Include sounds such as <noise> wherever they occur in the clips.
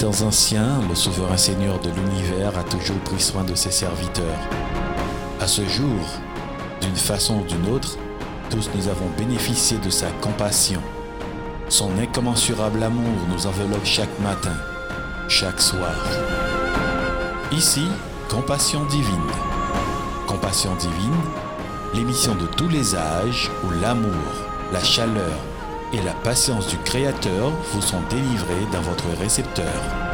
Temps anciens, le souverain Seigneur de l'univers a toujours pris soin de ses serviteurs. À ce jour, d'une façon ou d'une autre, tous nous avons bénéficié de sa compassion. Son incommensurable amour nous enveloppe chaque matin, chaque soir. Ici, Compassion divine. Compassion divine, l'émission de tous les âges où l'amour, la chaleur et la patience du Créateur vous sont délivrés dans votre récepteur.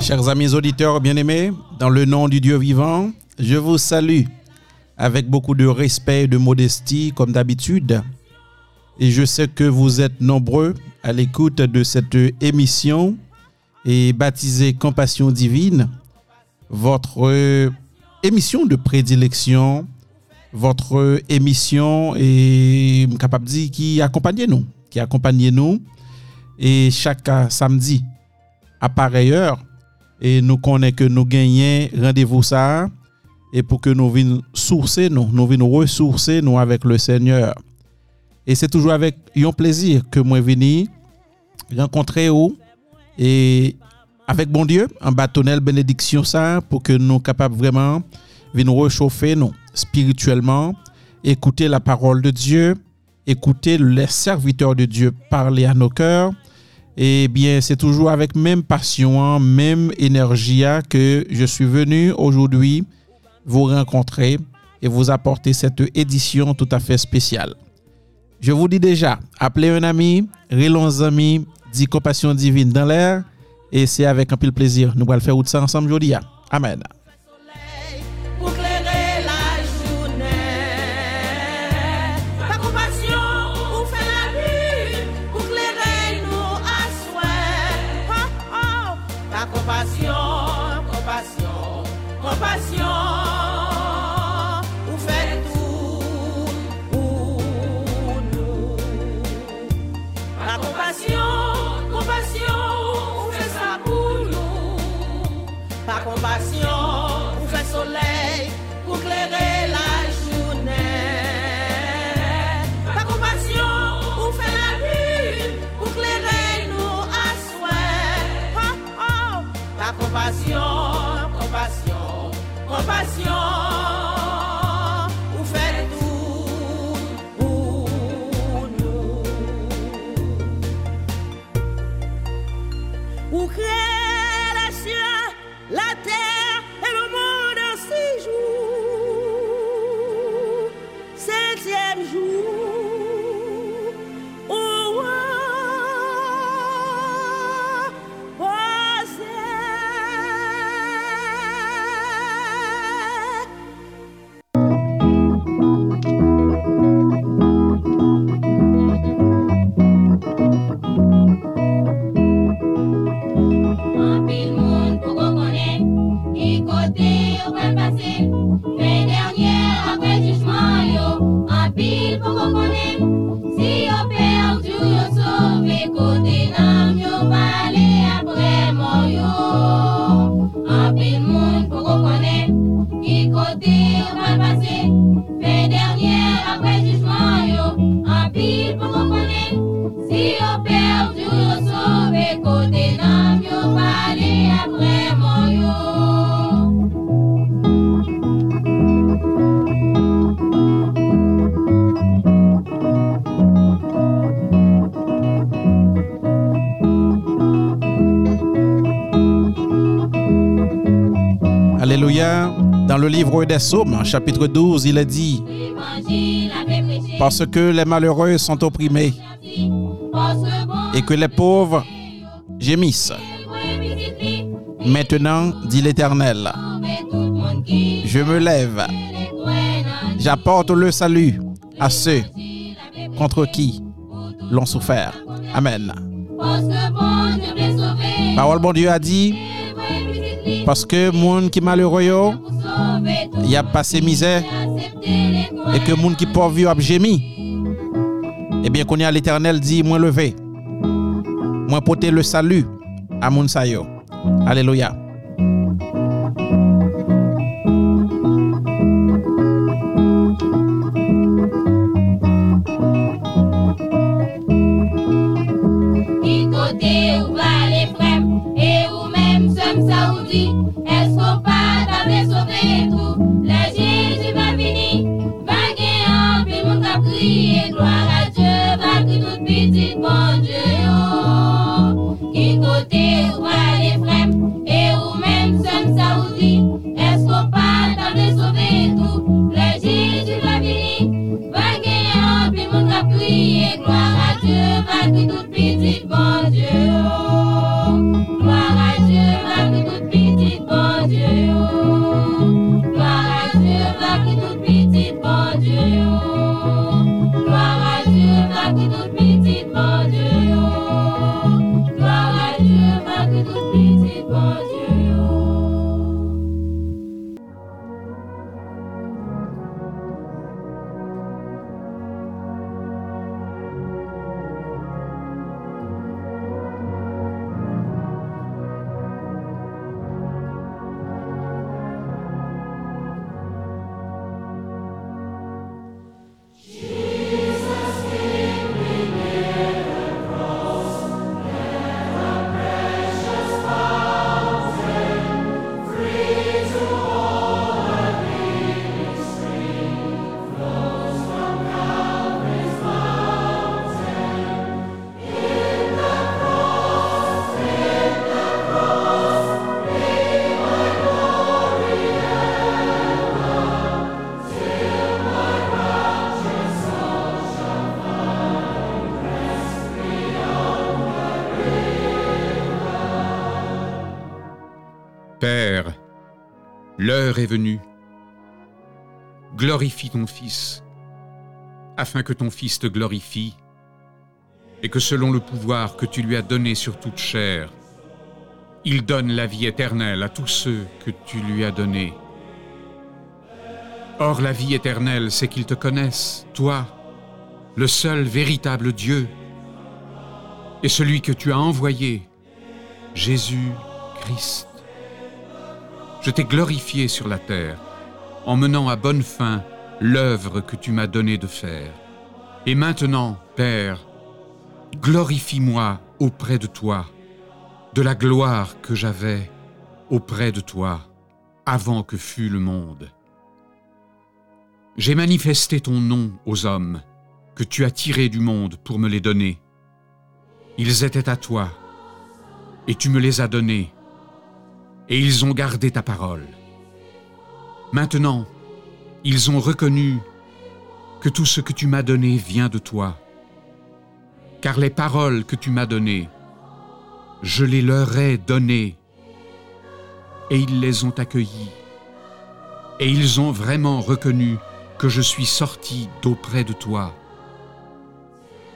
Chers amis auditeurs bien-aimés, dans le nom du Dieu vivant, je vous salue avec beaucoup de respect et de modestie comme d'habitude. Et je sais que vous êtes nombreux à l'écoute de cette émission et baptisée Compassion divine, votre émission de prédilection, votre émission est capable dire qui accompagne nous, qui accompagne nous et chaque samedi à pareille heure et nous connaissons que nous gagnons rendez-vous ça et pour que nous venions sourcer nous, nous venions ressourcer nous avec le Seigneur. Et c'est toujours avec un plaisir que moi venir rencontrer vous et avec bon Dieu, en bâtonnel bénédiction ça pour que nous capables vraiment venir réchauffer nous spirituellement, écouter la parole de Dieu, écouter les serviteurs de Dieu parler à nos cœurs. Et bien, c'est toujours avec même passion, hein, même énergie hein, que je suis venu aujourd'hui vous rencontrer et vous apporter cette édition tout à fait spéciale. Je vous dis déjà, appelez un ami, relons un ami, dit compassion divine dans l'air, et c'est avec un pile plaisir. Nous allons faire tout ça ensemble aujourd'hui. Amen. Alléluia. Dans le livre des Psaumes, chapitre 12, il est dit, parce que les malheureux sont opprimés et que les pauvres gémissent. Maintenant, dit l'Éternel, je me lève, j'apporte le salut à ceux contre qui l'ont souffert. Amen. Parole bon Dieu a dit, parce que monde qui malheureux, il a passé misère, et que monde qui pauvre a gémi. Eh bien, qu'on y a l'éternel dit, moi levé, moi porter le salut à moun. Alléluia. L'heure est venue. Glorifie ton Fils, afin que ton Fils te glorifie, et que selon le pouvoir que tu lui as donné sur toute chair, il donne la vie éternelle à tous ceux que tu lui as donnés. Or la vie éternelle, c'est qu'ils te connaissent, toi, le seul véritable Dieu, et celui que tu as envoyé, Jésus-Christ. Je t'ai glorifié sur la terre, en menant à bonne fin l'œuvre que tu m'as donné de faire. Et maintenant, Père, glorifie-moi auprès de toi, de la gloire que j'avais auprès de toi avant que fût le monde. J'ai manifesté ton nom aux hommes que tu as tirés du monde pour me les donner. Ils étaient à toi, et tu me les as donnés et ils ont gardé ta parole. Maintenant, ils ont reconnu que tout ce que tu m'as donné vient de toi, car les paroles que tu m'as données, je les leur ai données, et ils les ont accueillies, et ils ont vraiment reconnu que je suis sorti d'auprès de toi,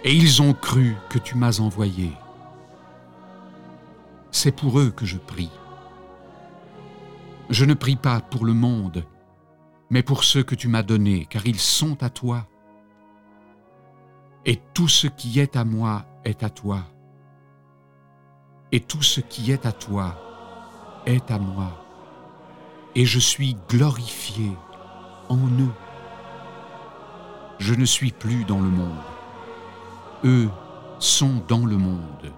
et ils ont cru que tu m'as envoyé. C'est pour eux que je prie. Je ne prie pas pour le monde, mais pour ceux que tu m'as donnés, car ils sont à toi. Et tout ce qui est à moi est à toi. Et tout ce qui est à toi est à moi. Et je suis glorifié en eux. Je ne suis plus dans le monde. Eux sont dans le monde.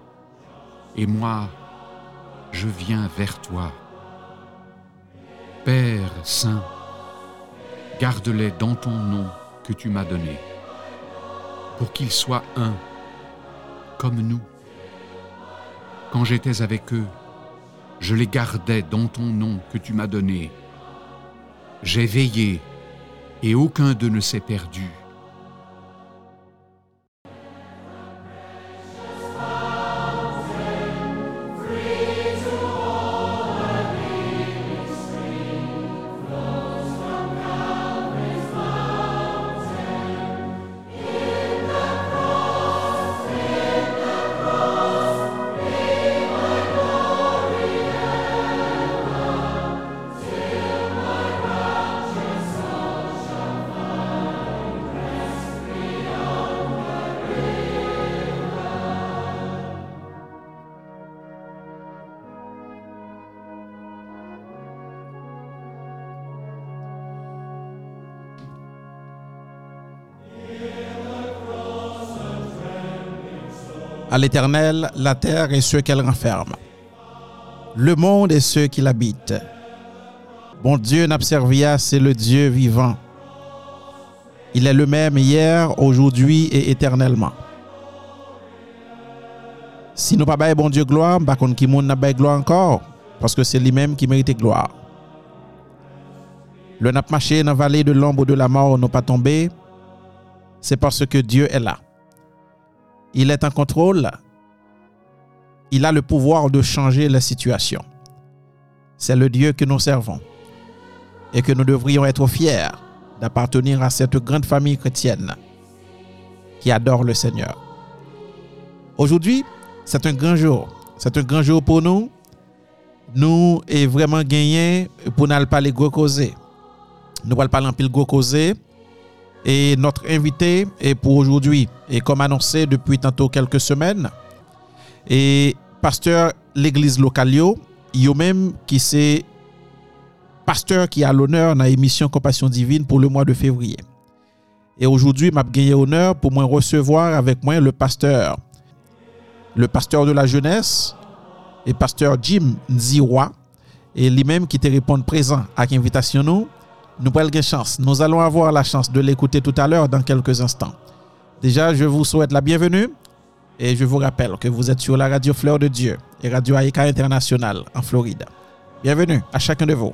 Et moi, je viens vers toi. Père Saint, garde-les dans ton nom que tu m'as donné, pour qu'ils soient un, comme nous. Quand j'étais avec eux, je les gardais dans ton nom que tu m'as donné, J'ai veillé, et aucun d'eux ne s'est perdu. À l'Éternel, la terre et ceux qu'elle renferme, le monde et ceux qui l'habitent. Bon Dieu n'abservia, c'est le Dieu vivant. Il est le même hier, aujourd'hui et éternellement. Si nous pas bon Dieu gloire, par contre qui monde n'a gloire encore? Parce que c'est lui-même qui mérite gloire. Le n'a marché dans la vallée de l'ombre de la mort n'a pas tombé, c'est parce que Dieu est là. Il est en contrôle. Il a le pouvoir de changer la situation. C'est le Dieu que nous servons et que nous devrions être fiers d'appartenir à cette grande famille chrétienne qui adore le Seigneur. Aujourd'hui, c'est un grand jour. C'est un grand jour pour nous. Nous est vraiment gagné pour n'aller pas les gros causer. Nous allons parler en pile gros causer. Et notre invité est pour aujourd'hui, et comme annoncé depuis tantôt quelques semaines, et pasteur l'église locale, yo, même qui c'est pasteur qui a l'honneur dans l'émission Compassion Divine pour le mois de février. Et aujourd'hui, m'a gagné honneur pour moi recevoir avec moi le pasteur, le pasteur de la jeunesse, et pasteur Jim Nziwa, et lui-même qui te répond présent à l'invitation nous nous prenons chance. Nous allons avoir la chance de l'écouter tout à l'heure dans quelques instants. Déjà, je vous souhaite la bienvenue et je vous rappelle que vous êtes sur la radio Fleur de Dieu et Radio Aïka International en Floride. Bienvenue à chacun de vous.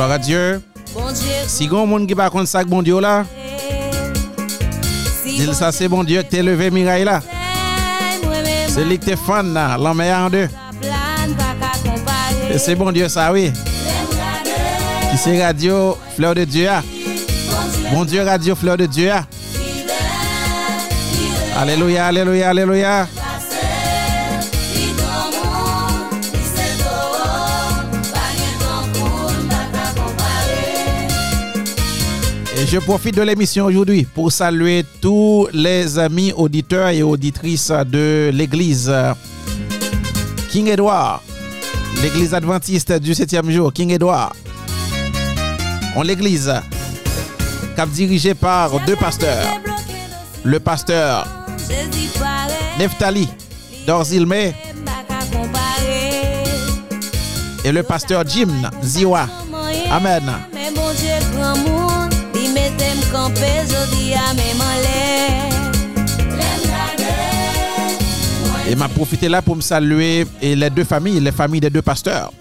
Gloire à Dieu. Si grand monde qui pas contre ça bon Dieu là. Dis ça c'est bon Dieu t'es levé Mirail là. C'est lui qui t'es fan là, l'homme en deux. Et c'est bon Dieu ça oui. Qui c'est radio Fleur de Dieu. Bon Dieu radio Fleur de Dieu. Alléluia, alléluia, alléluia. Je profite de l'émission aujourd'hui pour saluer tous les amis auditeurs et auditrices de l'église King Edward, l'église adventiste du septième jour, King Edward. On l'église cap dirigée par deux pasteurs, le pasteur Neftali Dorzilme et le pasteur Jim Ziwa. Amen. Me Et m'a profité là pour me saluer et les deux familles, les familles des deux pasteurs.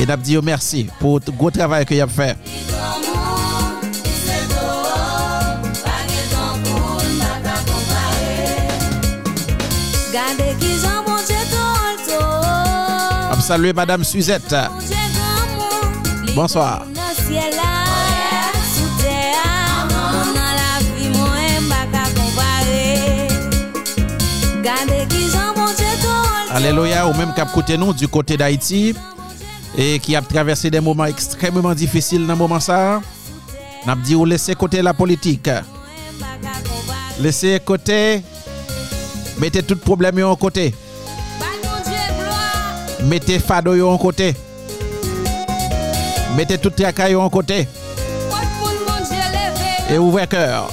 Et n'a dit merci pour le gros travail que y a fait. Saluer Madame Suzette. Bonsoir. Alléluia, ou même cap côté nous du côté d'Haïti et qui a traversé des moments extrêmement difficiles dans le moment ça. N'a dit ou laisser côté la politique. Laissez côté mettez tout problème en côté. Mettez fado en côté. Mettez tout tracas yo en côté et ouvrez cœur.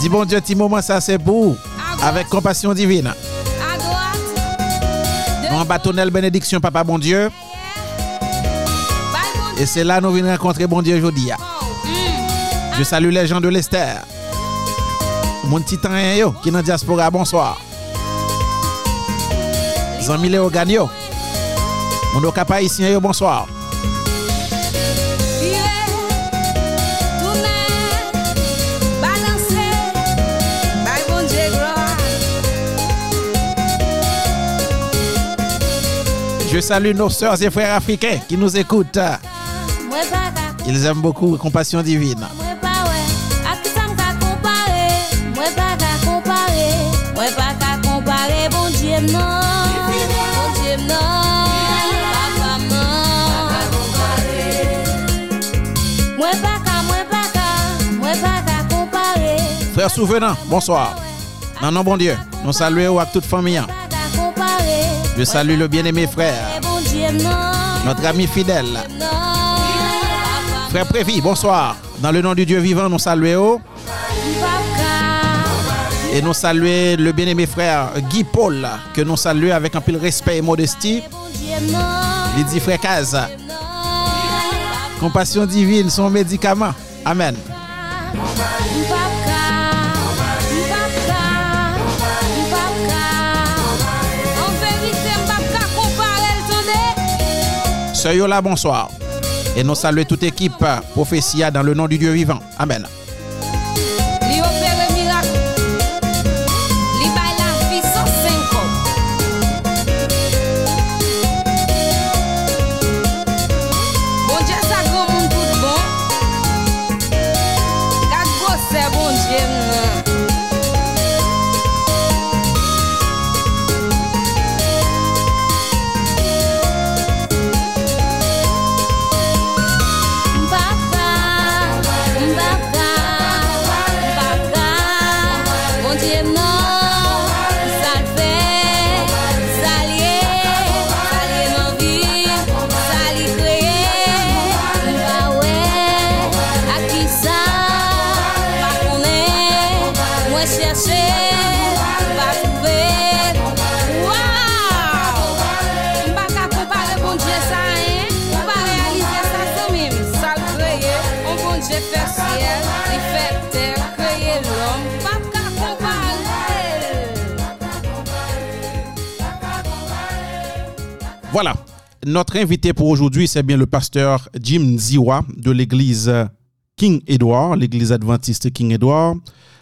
Dis bon Dieu, petit moment ça c'est pour avec compassion divine. En bâtonnel bénédiction, papa bon Dieu. Et c'est là nous venons rencontrer bon Dieu aujourd'hui. Je salue les gens de l'Esther. Mon titan yo qui est dans la diaspora, bonsoir. Zami Léo Gagno. Mon yo, bonsoir. Je salue nos sœurs et frères africains qui nous écoutent. Ils aiment beaucoup Compassion Divine. Mwen pa we, ak ki sa m ka kompare Mwen pa ka kompare Mwen pa ka kompare Bon Dieu m nan Bon Dieu m nan Papa m nan Mwen pa ka, mwen pa ka Mwen pa ka kompare Frère Souvenant, bonsoir. Non, non, bon Dieu. Nous saluons avec toute famille. Je salue le bien-aimé frère, notre ami fidèle. Frère Prévi, bonsoir. Dans le nom du Dieu vivant, nous saluons et nous saluons le bien-aimé frère Guy Paul, que nous saluons avec un de respect et modestie. Il dit frère Kaz, compassion divine, son médicament. Amen. Tonde Sœur Yola, bonsoir. Et nous saluons toute équipe prophétia dans le nom du Dieu vivant. Amen. Notre invité pour aujourd'hui, c'est bien le pasteur Jim Ziwa de l'église King Edward, l'église adventiste King Edward.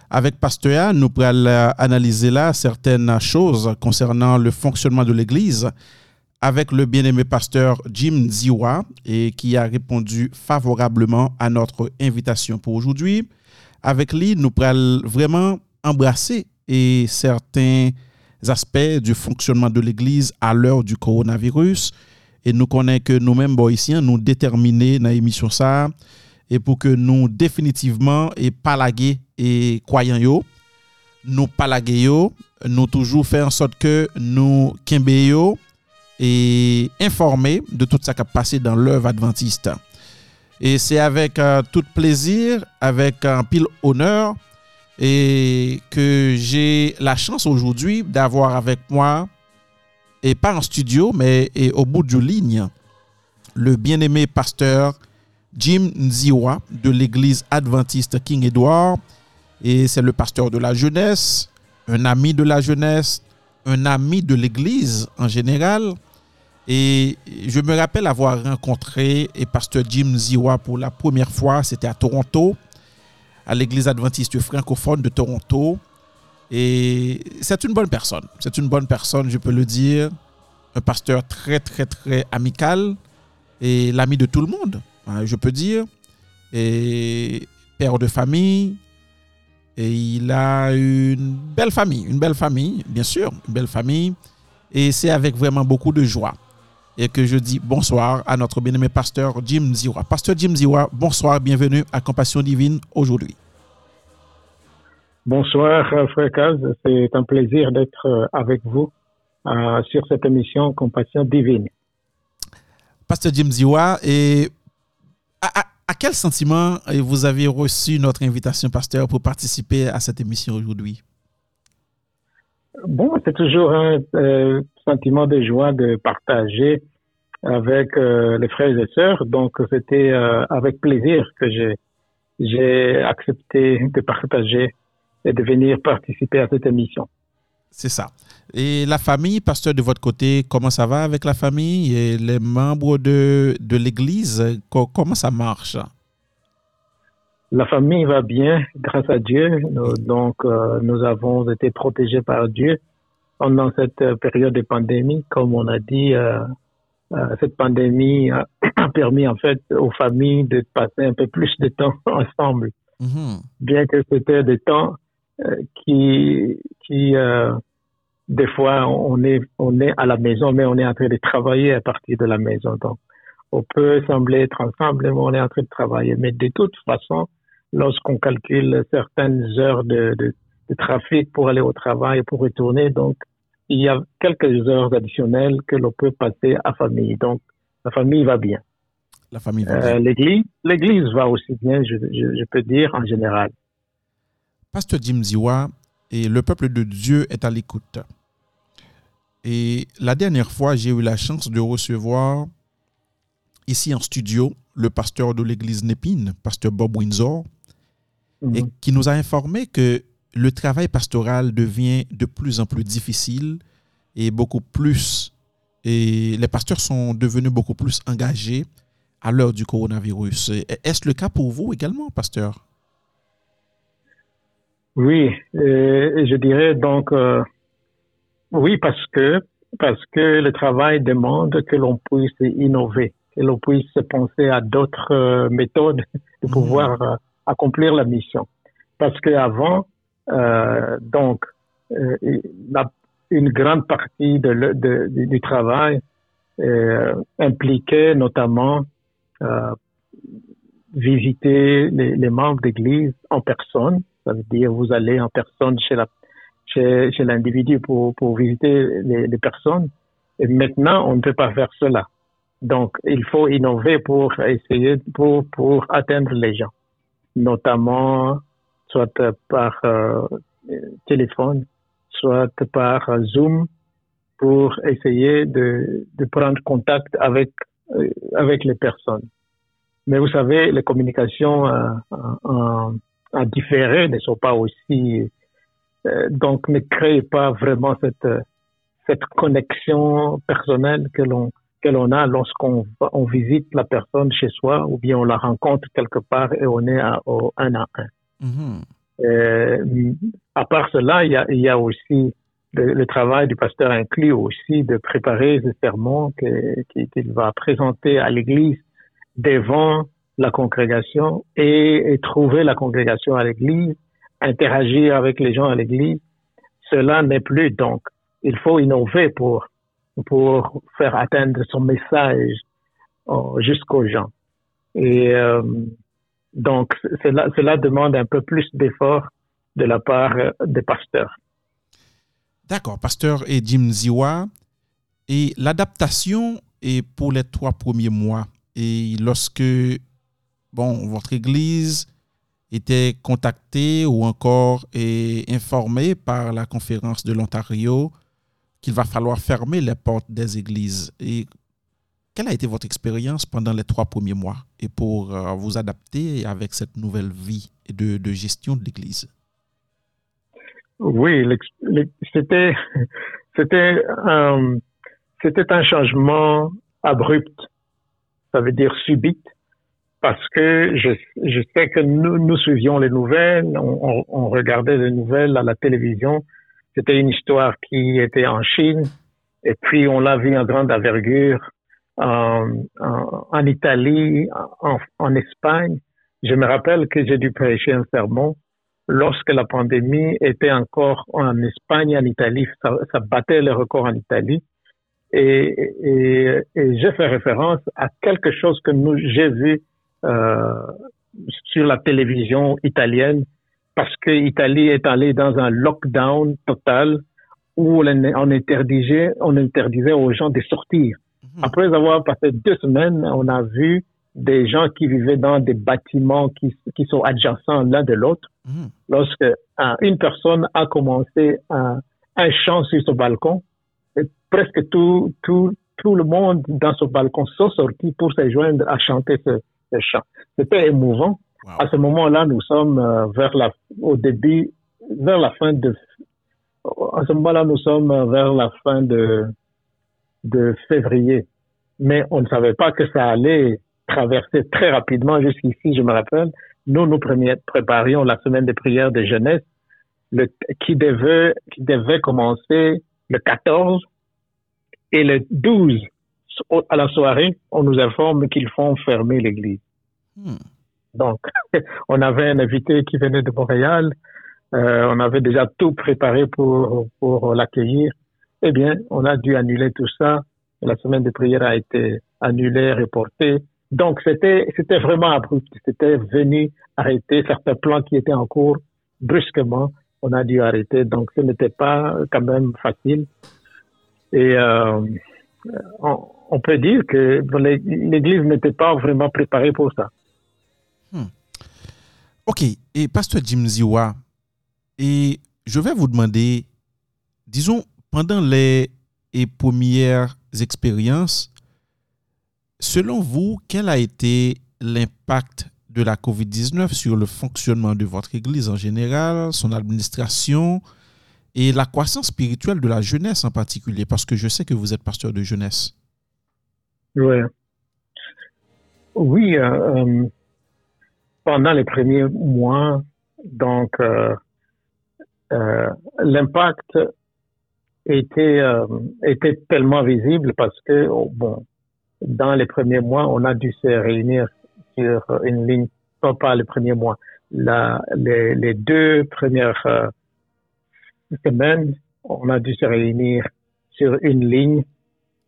Avec pasteur, nous pourrons analyser là certaines choses concernant le fonctionnement de l'église avec le bien-aimé pasteur Jim Ziwa et qui a répondu favorablement à notre invitation pour aujourd'hui. Avec lui, nous pourrons vraiment embrasser et certains aspects du fonctionnement de l'Église à l'heure du coronavirus. Et nous connaissons que nous-mêmes, Boïsiens, nous déterminés dans l'émission ça, et pour que nous définitivement et palaguer et croyants nous palaguer nous toujours faire en sorte que nous kembe yo et informer de tout ça qui a passé dans l'œuvre adventiste. Et c'est avec euh, tout plaisir, avec un pile honneur, et que j'ai la chance aujourd'hui d'avoir avec moi, et pas en studio, mais au bout de ligne, le bien-aimé pasteur Jim Nziwa de l'église adventiste King Edward. Et c'est le pasteur de la jeunesse, un ami de la jeunesse, un ami de l'église en général. Et je me rappelle avoir rencontré et pasteur Jim Ziwa pour la première fois, c'était à Toronto, à l'église adventiste francophone de Toronto. Et c'est une bonne personne. C'est une bonne personne, je peux le dire. un pasteur très, très, très amical et l'ami de tout le monde, hein, je peux dire. Et père de famille. Et il a une belle famille, une belle famille, bien sûr, une belle famille. Et c'est avec vraiment beaucoup de joie et que je dis bonsoir à notre bien-aimé pasteur Jim Ziwa. Pasteur Jim Ziwa, bonsoir, bienvenue à Compassion Divine aujourd'hui. Bonsoir, euh, frère Kaz. C'est un plaisir d'être euh, avec vous euh, sur cette émission Compassion Divine. Pasteur Jim Ziwa, et à, à- à quel sentiment vous avez reçu notre invitation, pasteur, pour participer à cette émission aujourd'hui? Bon, c'est toujours un euh, sentiment de joie de partager avec euh, les frères et sœurs. Donc, c'était avec plaisir que j'ai accepté de partager et de venir participer à cette émission. C'est ça. Et la famille, pasteur, de votre côté, comment ça va avec la famille et les membres de, de l'Église? co- Comment ça marche? La famille va bien, grâce à Dieu. Nous- donc, euh, nous avons été protégés par Dieu pendant cette euh, période de pandémie. Comme on a dit, euh, euh, cette pandémie a, <clears throat> a permis en fait aux familles de passer un peu plus de temps <laughs> ensemble, Mhm. bien que c'était des temps qui, qui euh, des fois, on est, on est à la maison, mais on est en train de travailler à partir de la maison. Donc, on peut sembler être ensemble, mais on est en train de travailler. Mais de toute façon, lorsqu'on calcule certaines heures de, de, de trafic pour aller au travail et pour retourner, donc, il y a quelques heures additionnelles que l'on peut passer à famille. Donc, la famille va bien. La famille va Euh, bien. l'église, l'église va aussi bien, je, je, je peux dire en général. Pasteur Jim Ziwa, et le peuple de Dieu est à l'écoute. Et la dernière fois, j'ai eu la chance de recevoir ici en studio le pasteur de l'église Népine, pasteur Bob Windsor, et Mhm. qui nous a informé que le travail pastoral devient de plus en plus difficile et beaucoup plus, et les pasteurs sont devenus beaucoup plus engagés à l'heure du coronavirus. Est-ce le cas pour vous également, pasteur? Oui, euh, je dirais donc euh, oui parce que parce que le travail demande que l'on puisse innover, que l'on puisse penser à d'autres euh, méthodes de Mhm. pouvoir accomplir la mission. Parce qu'avant, euh, donc, la- une grande partie de le- de- du, du travail impliquait notamment euh, visiter les, les membres d'église en personne. Ça veut dire vous allez en personne chez la chez, chez l'individu pour, pour visiter les, les personnes. Et maintenant, on ne peut pas faire cela. Donc, il faut innover pour essayer pour pour atteindre les gens, notamment soit par euh, téléphone, soit par Zoom, pour essayer de, de prendre contact avec euh, avec les personnes. Mais vous savez, les communications euh, en, en différé ne sont pas aussi euh, donc ne créent pas vraiment cette euh, cette connexion personnelle que l'on que l'on a lorsqu'on on visite la personne chez soi ou bien on la rencontre quelque part et on est à, au un à un. Mhm. Euh, à part cela, il y a, il y a aussi le, le travail du pasteur inclut aussi de préparer ce sermon qu'il va présenter à l'église devant la congrégation et, trouver la congrégation à l'église, interagir avec les gens à l'église. Cela n'est plus donc. Il faut innover pour, pour faire atteindre son message euh, jusqu'aux gens. Et euh, donc, cela, cela demande un peu plus d'efforts de la part euh, des pasteurs. D'accord, pasteur et Jim Ziwa. Et l'adaptation est pour les trois premiers mois. Et lorsque bon, votre église était contactée ou encore est informée par la conférence de l'Ontario qu'il va falloir fermer les portes des églises. Et quelle a été votre expérience pendant les trois premiers mois et pour euh, vous adapter avec cette nouvelle vie de, gestion de l'église? Oui, c'était c'était un un changement abrupt, ça veut dire subite, parce que je, je sais que nous, nous suivions les nouvelles, on, on- on regardait les nouvelles à la télévision. C'était une histoire qui était en Chine Et puis, on l'a vu en grande envergure en, en, Italie, en, en Espagne. Je me rappelle que j'ai dû prêcher un sermon lorsque la pandémie était encore en Espagne, en Italie, ça, ça battait le record en Italie. Et, et, et j'ai fait référence à quelque chose que j'ai vu sur la télévision italienne parce que l'Italie est allée dans un lockdown total où on interdisait, on interdisait aux gens de sortir. Mhm. Après avoir passé deux semaines, on a vu des gens qui vivaient dans des bâtiments qui, qui sont adjacents l'un de l'autre. Mhm. Lorsque euh, une personne a commencé un, un chant sur son balcon, et presque tout, tout, tout le monde dans ce balcon sont sortis pour se joindre à chanter ce, C'était émouvant. Wow. À ce moment-là, nous sommes euh, vers la, au début, vers la fin de, à ce moment-là, nous sommes euh, vers la fin de, de février. Mais on ne savait pas que ça allait traverser très rapidement jusqu'ici, je me rappelle. Nous, nous préparions la semaine de prière de jeunesse, le, qui devait, qui devait commencer le 14 et le 12 au- à la soirée, on nous informe qu'ils font fermer l'église. Hmm. Donc, <laughs> on avait un invité qui venait de Montréal. Euh, on avait déjà tout préparé pour, pour l'accueillir. Eh bien, on a dû annuler tout ça. La semaine de prière a été annulée, reportée. Donc, c'était, c'était vraiment abrupt. C'était venu arrêter certains plans qui étaient en cours. Brusquement, on a dû arrêter. Donc, ce n'était pas quand même facile. Et euh, on, on peut dire que l'Église n'était pas vraiment préparée pour ça. Ok, et Pasteur Jim Ziwa, et je vais vous demander, disons, pendant les premières expériences, selon vous, quel a été l'impact de la COVID-19 sur le fonctionnement de votre Église en général, son administration et la croissance spirituelle de la jeunesse en particulier, parce que je sais que vous êtes pasteur de jeunesse. Ouais. Oui, euh, euh, pendant les premiers mois, donc euh, l'impact était était tellement visible parce que oh, bon, dans les premiers mois, on a dû se réunir sur une ligne, non pas les premiers mois, la, les, les deux premières semaines, on a dû se réunir sur une ligne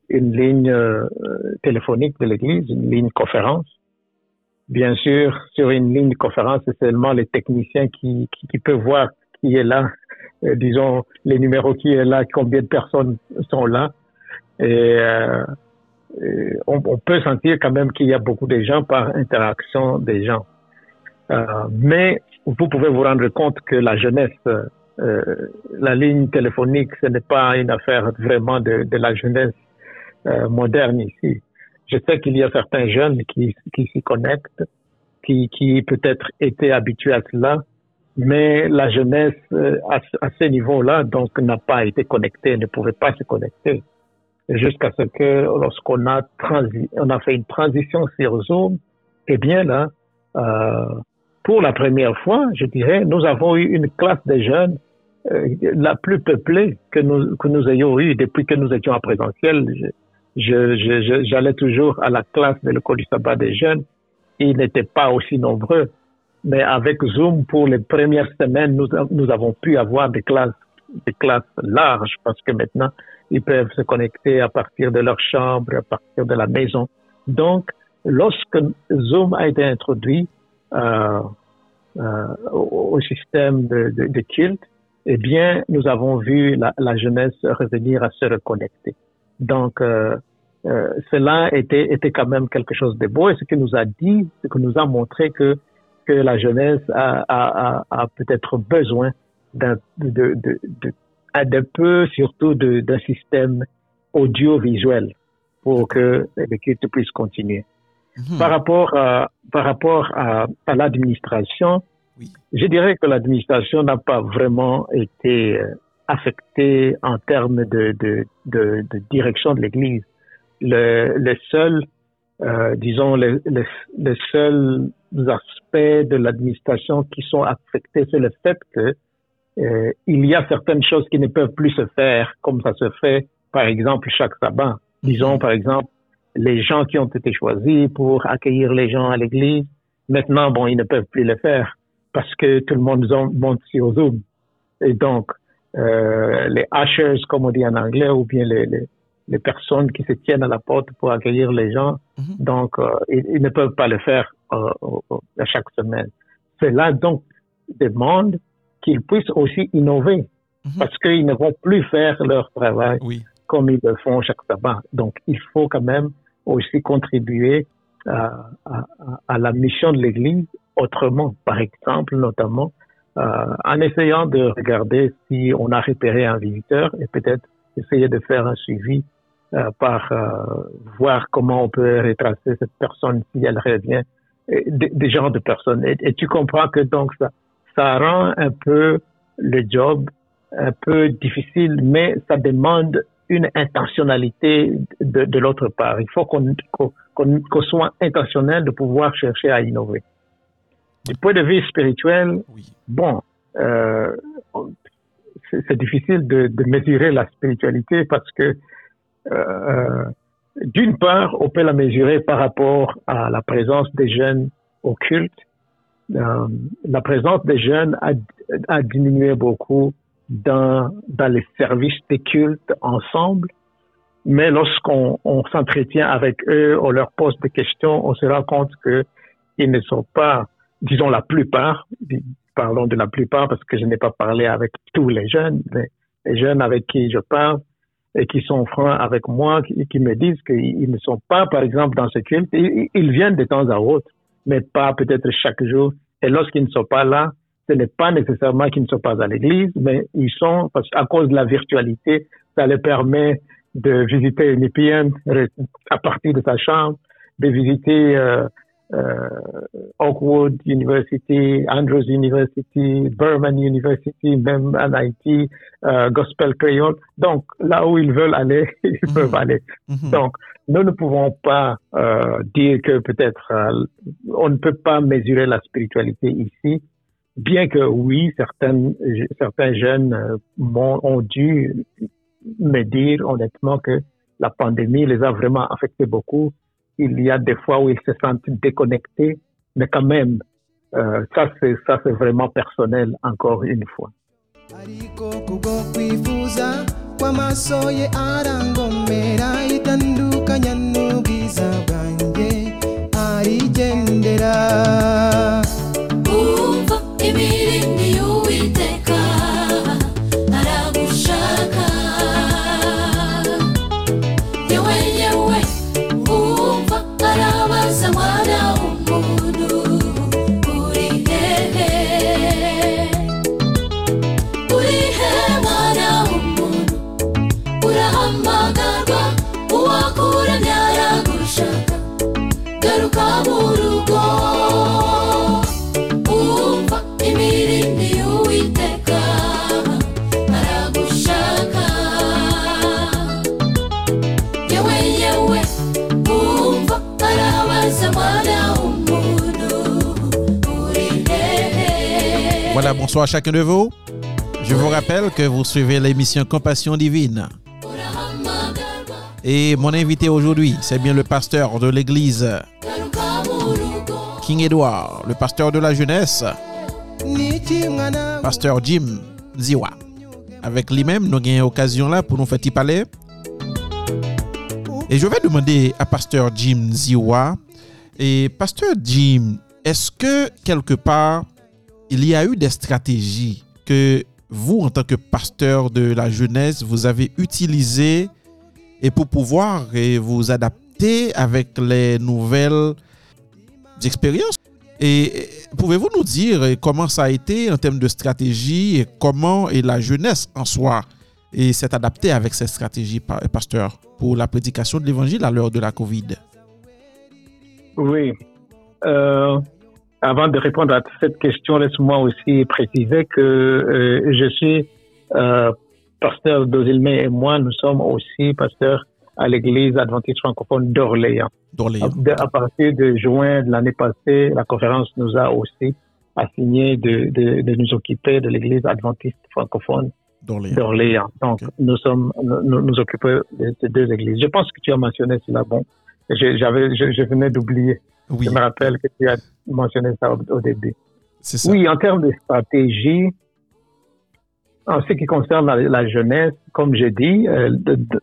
une ligne euh, téléphonique de l'Église, une ligne conférence. Bien sûr, sur une ligne conférence, c'est seulement les techniciens qui, qui, qui peuvent voir qui est là, euh, disons les numéros qui est là, combien de personnes sont là. Et, euh, on, on, peut sentir quand même qu'il y a beaucoup de gens par interaction des gens. Euh, mais vous pouvez vous rendre compte que la jeunesse, la ligne téléphonique, ce n'est pas une affaire vraiment de, de la jeunesse euh, moderne ici. Je sais qu'il y a certains jeunes qui, qui s'y connectent, qui, qui peut-être étaient habitués à cela, mais la jeunesse euh, à, à, ce niveau-là donc n'a pas été connectée, ne pouvait pas se connecter jusqu'à ce que lorsqu'on a a fait une transition sur Zoom, eh bien là, euh, pour la première fois, je dirais, nous avons eu une classe de jeunes euh, la plus peuplée que nous que nous ayons eu depuis que nous étions en présentiel. J'allais toujours à la classe de l'école du sabbat des jeunes. Ils n'étaient pas aussi nombreux. Mais avec Zoom, pour les premières semaines, nous, nous avons pu avoir des classes, des classes larges parce que maintenant, ils peuvent se connecter à partir de leur chambre, à partir de la maison. Donc, lorsque Zoom a été introduit au, au, système de, de, de, culte, eh bien, nous avons vu la, la jeunesse revenir à se reconnecter. Donc, euh, euh, cela était, était quand même quelque chose de beau et ce que nous a dit, ce que nous a montré que, que la jeunesse a, a, a, a peut-être besoin d'un de, de, de, de, peu, surtout d'un système audiovisuel pour que le culte puisse continuer. Mmh. Par rapport à, par rapport à, à l'administration, oui. je dirais que l'administration n'a pas vraiment été affecté en termes de, de, de, de direction de l'Église. Le, le seul, euh, disons, les le, le seuls aspects de l'administration qui sont affectés, c'est le fait que euh, il y a certaines choses qui ne peuvent plus se faire comme ça se fait par exemple, chaque sabbat. Disons, par exemple, les gens qui ont été choisis pour accueillir les gens à l'église, maintenant, bon, ils ne peuvent plus le faire parce que tout le monde monte sur Zoom. Et donc, euh, les ushers, comme on dit en anglais, ou bien les, les, les, personnes qui se tiennent à la porte pour accueillir les gens, Mhm. donc, euh, ils, ils ne peuvent pas le faire euh, à chaque semaine. Cela, donc, demande qu'ils puissent aussi innover Mhm. parce qu'ils ne vont plus faire leur travail Oui. comme ils le font chaque sabbat. Donc, il faut quand même aussi contribuer à, à, à la mission de l'Église autrement, par exemple, notamment euh, en essayant de regarder si on a repéré un visiteur et peut-être essayer de faire un suivi euh, par euh, voir comment on peut retracer cette personne si elle revient, des, des genres de personnes. Et, et tu comprends que donc ça, ça rend un peu le job un peu difficile, mais ça demande une intentionnalité de, de l'autre part. Il faut qu'on soit intentionnel de pouvoir chercher à innover. Du point de vue spirituel, Oui. bon, euh, c'est c'est difficile de, de mesurer la spiritualité parce que euh, d'une part, on peut la mesurer par rapport à la présence des jeunes au culte. Euh, la présence des jeunes a, a diminué beaucoup dans, dans les services des cultes ensemble. Mais lorsqu'on on s'entretient avec eux, on leur pose des questions, on se rend compte que ils ne sont pas, disons la plupart, parlons de la plupart parce que je n'ai pas parlé avec tous les jeunes, mais les jeunes avec qui je parle et qui sont francs avec moi, qui, me disent qu'ils ne sont pas, par exemple, dans ce culte. Ils viennent de temps à autre, mais pas peut-être chaque jour. Et lorsqu'ils ne sont pas là, ce n'est pas nécessairement qu'ils ne sont pas à l'église, mais ils sont, parce qu'à cause de la virtualité, ça les permet de visiter une IPN à partir de sa chambre, de visiter euh, euh, Oakwood University, Andrews University, Berman University, même MIT, euh, Gospel Creole. Donc, là où ils veulent aller, <laughs> ils Mhm. peuvent aller. Mhm. Donc, nous ne pouvons pas euh, dire que peut-être on ne peut pas mesurer la spiritualité ici, bien que oui, certains jeunes euh, ont dû me dire honnêtement que la pandémie les a vraiment affectés beaucoup. Il y a des fois où ils se sentent déconnectés, mais quand même, euh, vraiment personnel encore une fois. À chacun de vous. Je vous rappelle que vous suivez l'émission Compassion Divine. Et mon invité aujourd'hui, c'est bien le pasteur de l'église King Edward, le pasteur de la jeunesse, pasteur Jim Ziwa. Avec lui-même, nous avons occasion là pour nous faire parler. Et je vais demander à pasteur Jim Ziwa, et pasteur Jim, est-ce que quelque part, il y a eu des stratégies que vous, en tant que pasteur de la jeunesse, vous avez utilisées et pour pouvoir vous adapter avec les nouvelles expériences et pouvez-vous nous dire comment ça a été en termes de stratégie et comment et la jeunesse en soi s'est adaptée avec ces stratégies, pa- pasteur, pour la prédication de l'évangile à l'heure de la Covid? Oui. Euh, avant de répondre à cette question, laisse-moi aussi préciser que euh, je suis euh, pasteur d'Ozilmé et moi, nous sommes aussi pasteurs à l'église adventiste francophone d'Orléans. à partir de juin de l'année passée, la conférence nous a aussi assigné de, de, de nous occuper de l'église adventiste francophone d'Orléans. Donc, nous sommes, nous, nous occupons de ces deux églises. Je pense que tu as mentionné cela. Bon, je, j'avais, je, je venais d'oublier. Oui, Je me rappelle que tu as mentionné ça au, au début. ça. Oui, en termes de stratégie, en ce qui concerne la, la jeunesse, comme j'ai dit, euh,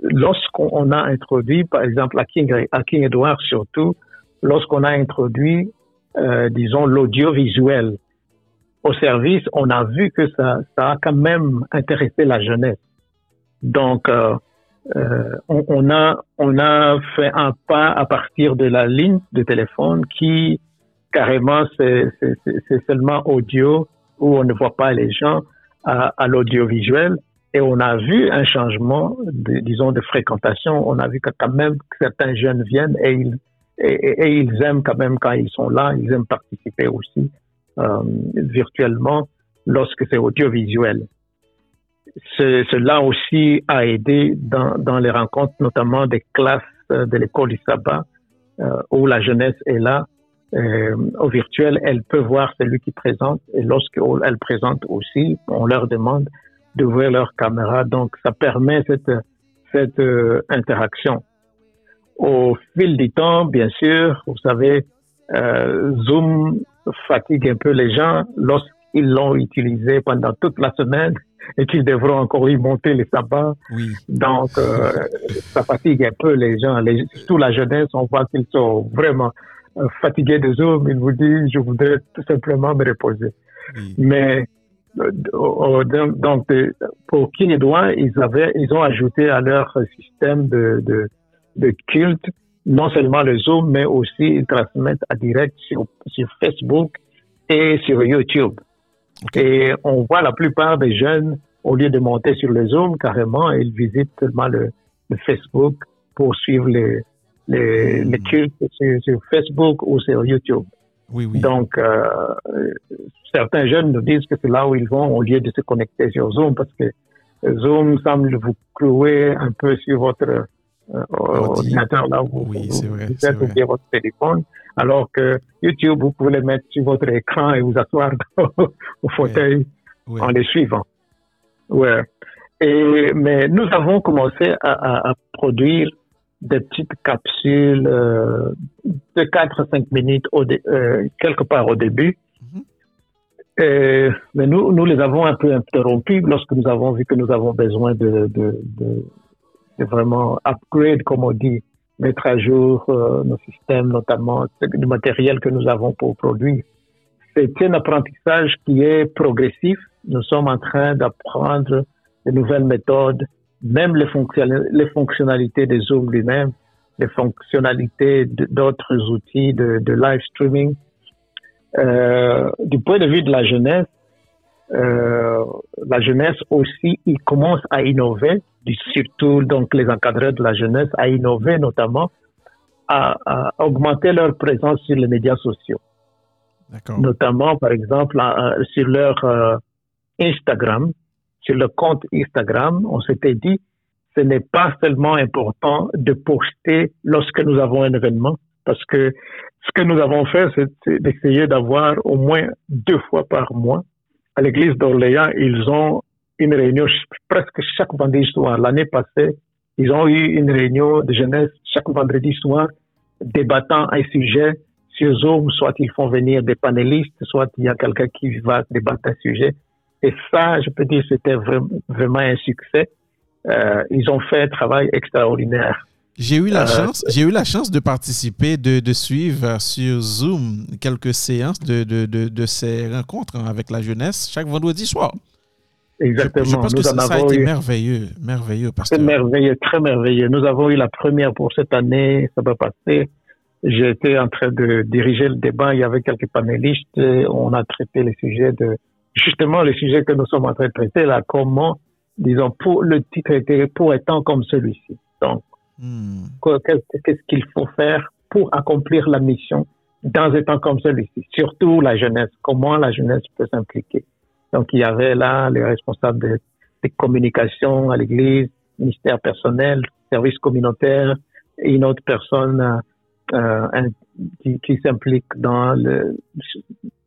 lorsqu'on on a introduit, par exemple, à King, à King Edward surtout, lorsqu'on a introduit, euh, disons, l'audiovisuel au service, on a vu que ça, ça a quand même intéressé la jeunesse. Donc, euh, euh, on, on a, on a fait un pas à partir de la ligne de téléphone qui, carrément, c'est seulement audio où on ne voit pas les gens à, à l'audiovisuel. Et on a vu un changement, de, disons, de fréquentation. On a vu que quand même certains jeunes viennent et ils, et ils aiment quand même quand ils sont là, ils aiment participer aussi euh, virtuellement lorsque c'est audiovisuel. Ce- Cela aussi a aidé dans, les rencontres, notamment des classes euh, de l'école du sabbat, euh, où la jeunesse est là. Euh, au virtuel, elle peut voir celui qui présente et lorsqu'elle présente aussi, on leur demande d'ouvrir leur caméra. Donc, ça permet cette, interaction. Au fil du temps, bien sûr, vous savez, Zoom fatigue un peu les gens lorsqu'ils l'ont utilisé pendant toute la semaine et qu'ils devront encore y monter les sabbats. Oui, Donc, euh, ça fatigue un peu les gens, les, surtout la jeunesse. On voit qu'ils sont vraiment euh, fatigués de Zoom. Ils vous disent, je voudrais tout simplement me reposer. oui. Mais euh, donc, pour Edward, ils avaient, ils ont ajouté à leur système de, de, de culte non seulement le Zoom, mais aussi ils transmettent à direct sur, sur Facebook et sur YouTube. Et on voit la plupart des jeunes, au lieu de monter sur le Zoom, carrément, ils visitent seulement le, le Facebook pour suivre les, les, les cultes sur, sur Facebook ou sur YouTube. Oui, oui. Donc, euh, certains jeunes nous disent que c'est là où ils vont au lieu de se connecter sur Zoom parce que Zoom semble vous clouer un peu sur votre ordinateur là où vous, Oui, vous- c'est vrai, vous c'est êtes ou vrai. bien votre téléphone, alors que YouTube, vous pouvez le mettre sur votre écran et vous asseoir <laughs> au fauteuil Ouais. en les suivant. Ouais. Et, mais nous avons commencé à, à- à produire des petites capsules euh, de 4 à 5 minutes au euh, quelque part au début. Mhm. Et- mais nous, nous les avons un peu interrompus lorsque nous avons vu que nous avons besoin de, de, de, de vraiment upgrade, comme on dit, mettre à jour euh, nos systèmes, notamment du matériel que nous avons pour produire. C'est un apprentissage qui est progressif. Nous sommes en train d'apprendre de nouvelles méthodes, même les, fonctionnali- les fonctionnalités de Zoom lui-même, les fonctionnalités d'autres outils de, de live streaming. Euh, du point de vue de la jeunesse, euh, la jeunesse aussi, ils commencent à innover, surtout donc les encadreurs de la jeunesse, à innover notamment, à, à augmenter leur présence sur les médias sociaux notamment par exemple euh, sur leur euh, Instagram, sur le compte Instagram, on s'était dit ce n'est pas seulement important de poster lorsque nous avons un événement, parce que ce que nous avons fait, c'est d'essayer d'avoir au moins deux fois par mois. À l'église d'Orléans, ils ont une réunion presque chaque vendredi soir. L'année passée, ils ont eu une réunion de jeunesse chaque vendredi soir, débattant un sujet sur Zoom, soit ils font venir des panélistes, soit il y a quelqu'un qui va débattre un sujet. Et ça, je peux dire, c'était vra- vraiment un succès. Euh, ils ont fait un travail extraordinaire. J'ai eu la Euh, chance, j'ai eu la chance de participer, de, de suivre euh, sur Zoom quelques séances de, de, de, ces rencontres hein, avec la jeunesse chaque vendredi soir. Exactement. je pense que Nous ça, en ça a été eu. merveilleux, merveilleux, parce que C'est merveilleux, très merveilleux. Nous avons eu la première pour cette année, ça va passer. J'étais en train de diriger le débat, il y avait quelques panélistes, et on a traité les sujets de, justement les sujets que nous sommes en train de traiter là, comment, disons, pour le titre était pour un temps comme celui-ci. Donc, hmm, qu'est-ce qu'il faut faire pour accomplir la mission dans un temps comme celui-ci, surtout la jeunesse, comment la jeunesse peut s'impliquer? Donc il y avait là les responsables des des communications à l'église, ministère personnel, service communautaire, et une autre personne euh, euh, qui, s'implique dans le,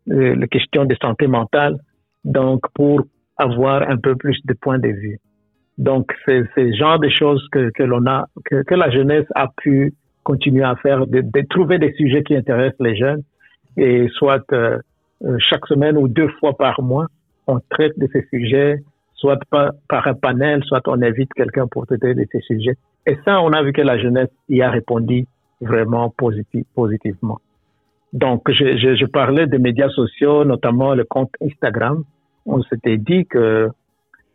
le- les questions de santé mentale. Donc pour avoir un peu plus de points de vue. Donc, c'est le genre de choses que, que l'on a, que, que la jeunesse a pu continuer à faire, de, de trouver des sujets qui intéressent les jeunes, et soit euh, euh, chaque semaine ou deux fois par mois, on traite de ces sujets, soit par, par un panel, soit on invite quelqu'un pour traiter de ces sujets. Et ça, on a vu que la jeunesse y a répondu vraiment positif, positivement. Donc, je, je, je parlais des médias sociaux, notamment le compte Instagram. On s'était dit que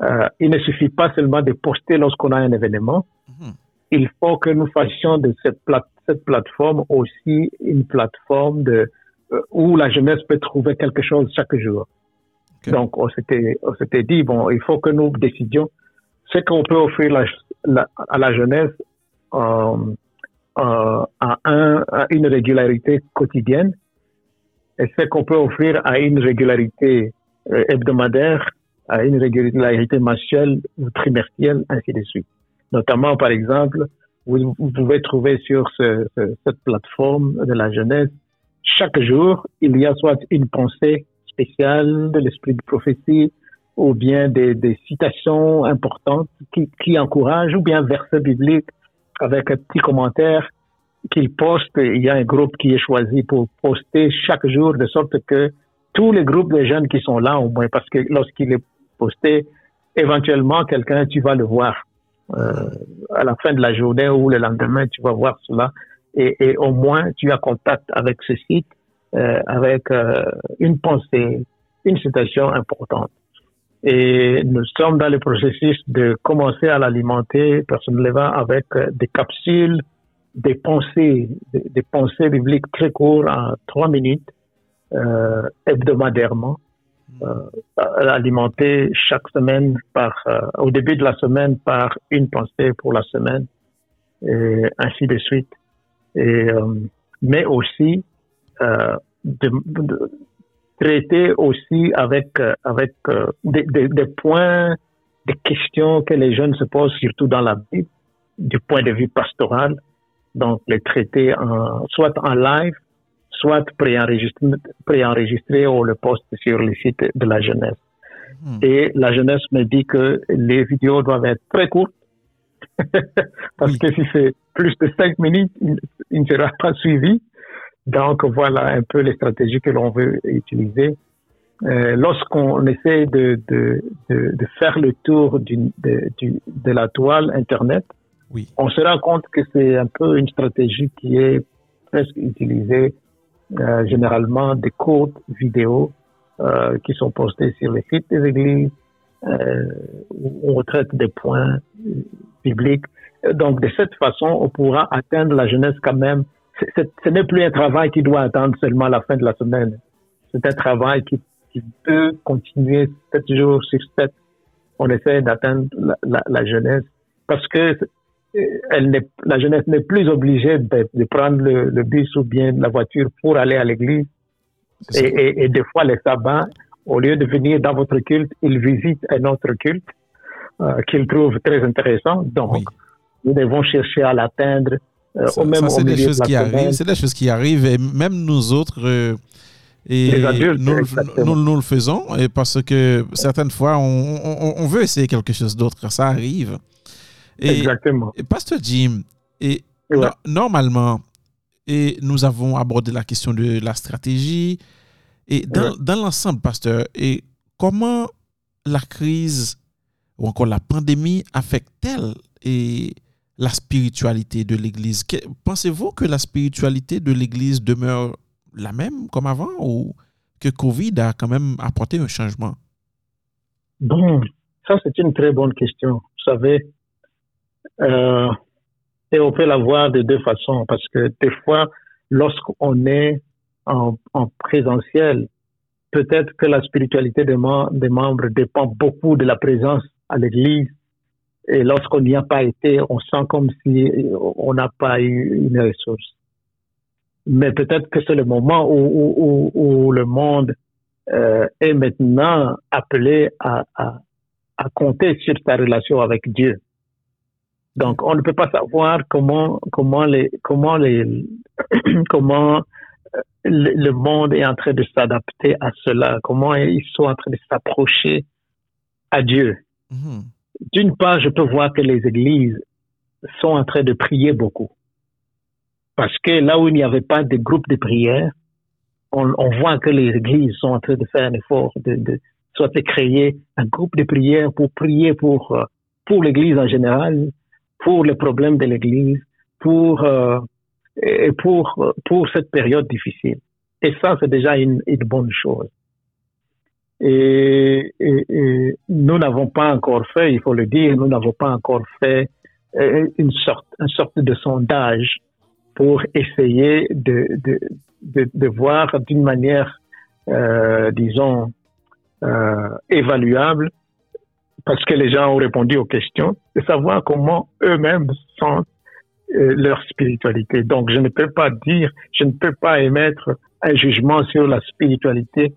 euh, il ne suffit pas seulement de poster lorsqu'on a un événement. Mhm. Il faut que nous fassions de cette, plate- cette plateforme aussi une plateforme de, euh, où la jeunesse peut trouver quelque chose chaque jour. Donc, on s'était, on s'était dit, bon, il faut que nous décidions ce qu'on peut offrir la- la- à la jeunesse euh, euh, à, un, à une régularité quotidienne et ce qu'on peut offrir à une régularité hebdomadaire, à une régularité mensuelle ou trimestrielle, ainsi de suite. Notamment, par exemple, vous, pouvez trouver sur ce- ce- cette plateforme de la jeunesse, chaque jour, il y a soit une pensée spéciale de l'esprit de prophétie, ou bien des, des citations importantes qui, qui encouragent, ou bien versets bibliques avec un petit commentaire qu'il poste. Il y a un groupe qui est choisi pour poster chaque jour, de sorte que tous les groupes de jeunes qui sont là, au moins, parce que lorsqu'il est posté, éventuellement, quelqu'un, tu vas le voir euh, à la fin de la journée ou le lendemain, tu vas voir cela. Et, et au moins, tu as contact avec ce site, euh, avec euh, une pensée, une citation importante. Et nous sommes dans le processus de commencer à l'alimenter personnellement avec euh, des capsules, des pensées, des, pensées bibliques très courtes en trois minutes, euh, hebdomadairement, alimenté chaque semaine par, euh, au début de la semaine par une pensée pour la semaine, et ainsi de suite. Et, euh, mais aussi euh, de, de traiter aussi avec euh, avec euh, des, des, des points, des questions que les jeunes se posent, surtout dans la Bible, du point de vue pastoral. Donc les traiter en, soit en live, soit préenregistré, préenregistré ou le poste sur le site de la jeunesse. Hmm. Et la jeunesse me dit que les vidéos doivent être très courtes <laughs> parce Oui. que si c'est plus de cinq minutes, il, ne sera pas suivi. Donc voilà un peu les stratégies que l'on veut utiliser. Euh, Lorsqu'on essaie de, de, de, de faire le tour du- de la toile Internet, Oui. on se rend compte que c'est un peu une stratégie qui est presque utilisée euh, généralement des courtes vidéos euh, qui sont postées sur les sites des églises euh, où on traite des points bibliques. Donc de cette façon, on pourra atteindre la jeunesse quand même. Ce n'est plus un travail qui doit attendre seulement la fin de la semaine. C'est un travail qui, peut continuer sept jours sur sept. On essaie d'atteindre la, la, jeunesse parce que elle la jeunesse n'est plus obligée de, de prendre le, le bus ou bien la voiture pour aller à l'église. Et, ça. et, et des fois, les sabbats, au lieu de venir dans votre culte, ils visitent un autre culte euh, qu'ils trouvent très intéressant. Donc, Oui. nous devons chercher à l'atteindre euh, c'est des choses de qui semaine. arrivent. C'est des choses qui arrivent. Et même nous autres, euh, et Les adultes, nous, nous, nous le faisons. Et parce que certaines fois, on, on- on veut essayer quelque chose d'autre ça arrive. Et, Exactement. et Pasteur Jim, et Ouais. no- normalement, et nous avons abordé la question de la stratégie. Et dans, Ouais. dans l'ensemble, Pasteur, et comment la crise ou encore la pandémie affecte-t-elle et la spiritualité de l'Église? Pensez-vous que la spiritualité de l'Église demeure la même comme avant ou que Covid a quand même apporté un changement? Bon, ça c'est une très bonne question. Vous savez, euh, et on peut la voir de deux façons parce que des fois, lorsqu'on est en, en présentiel, peut-être que la spiritualité des, mem- des membres dépend beaucoup de la présence à l'église. Et lorsqu'on n'y a pas été, on sent comme si on n'a pas eu une ressource. Mais peut-être que c'est le moment où, le monde euh, est maintenant appelé à, à compter sur sa relation avec Dieu. Donc, on ne peut pas savoir comment comment les comment les <clears throat> comment euh, le, monde est en train de s'adapter à cela, comment ils sont en train de s'approcher à Dieu, Mhm. d'une part, je peux voir que les églises sont en train de prier beaucoup. Parce que là où il n'y avait pas de groupe de prière, on, on voit que les églises sont en train de faire un effort de, de soit de créer un groupe de prière pour prier pour, euh, pour l'église en général, pour les problèmes de l'église, pour, euh, pour, pour cette période difficile. Et ça, c'est déjà une, une bonne chose. Et, nous n'avons pas encore fait, il faut le dire, nous n'avons pas encore fait euh, une sorte, une sorte de sondage pour essayer de, de, de, voir d'une manière, euh, disons, évaluable, parce que les gens ont répondu aux questions, de savoir comment eux-mêmes sentent euh, leur spiritualité. Donc, je ne peux pas dire, je ne peux pas émettre un jugement sur la spiritualité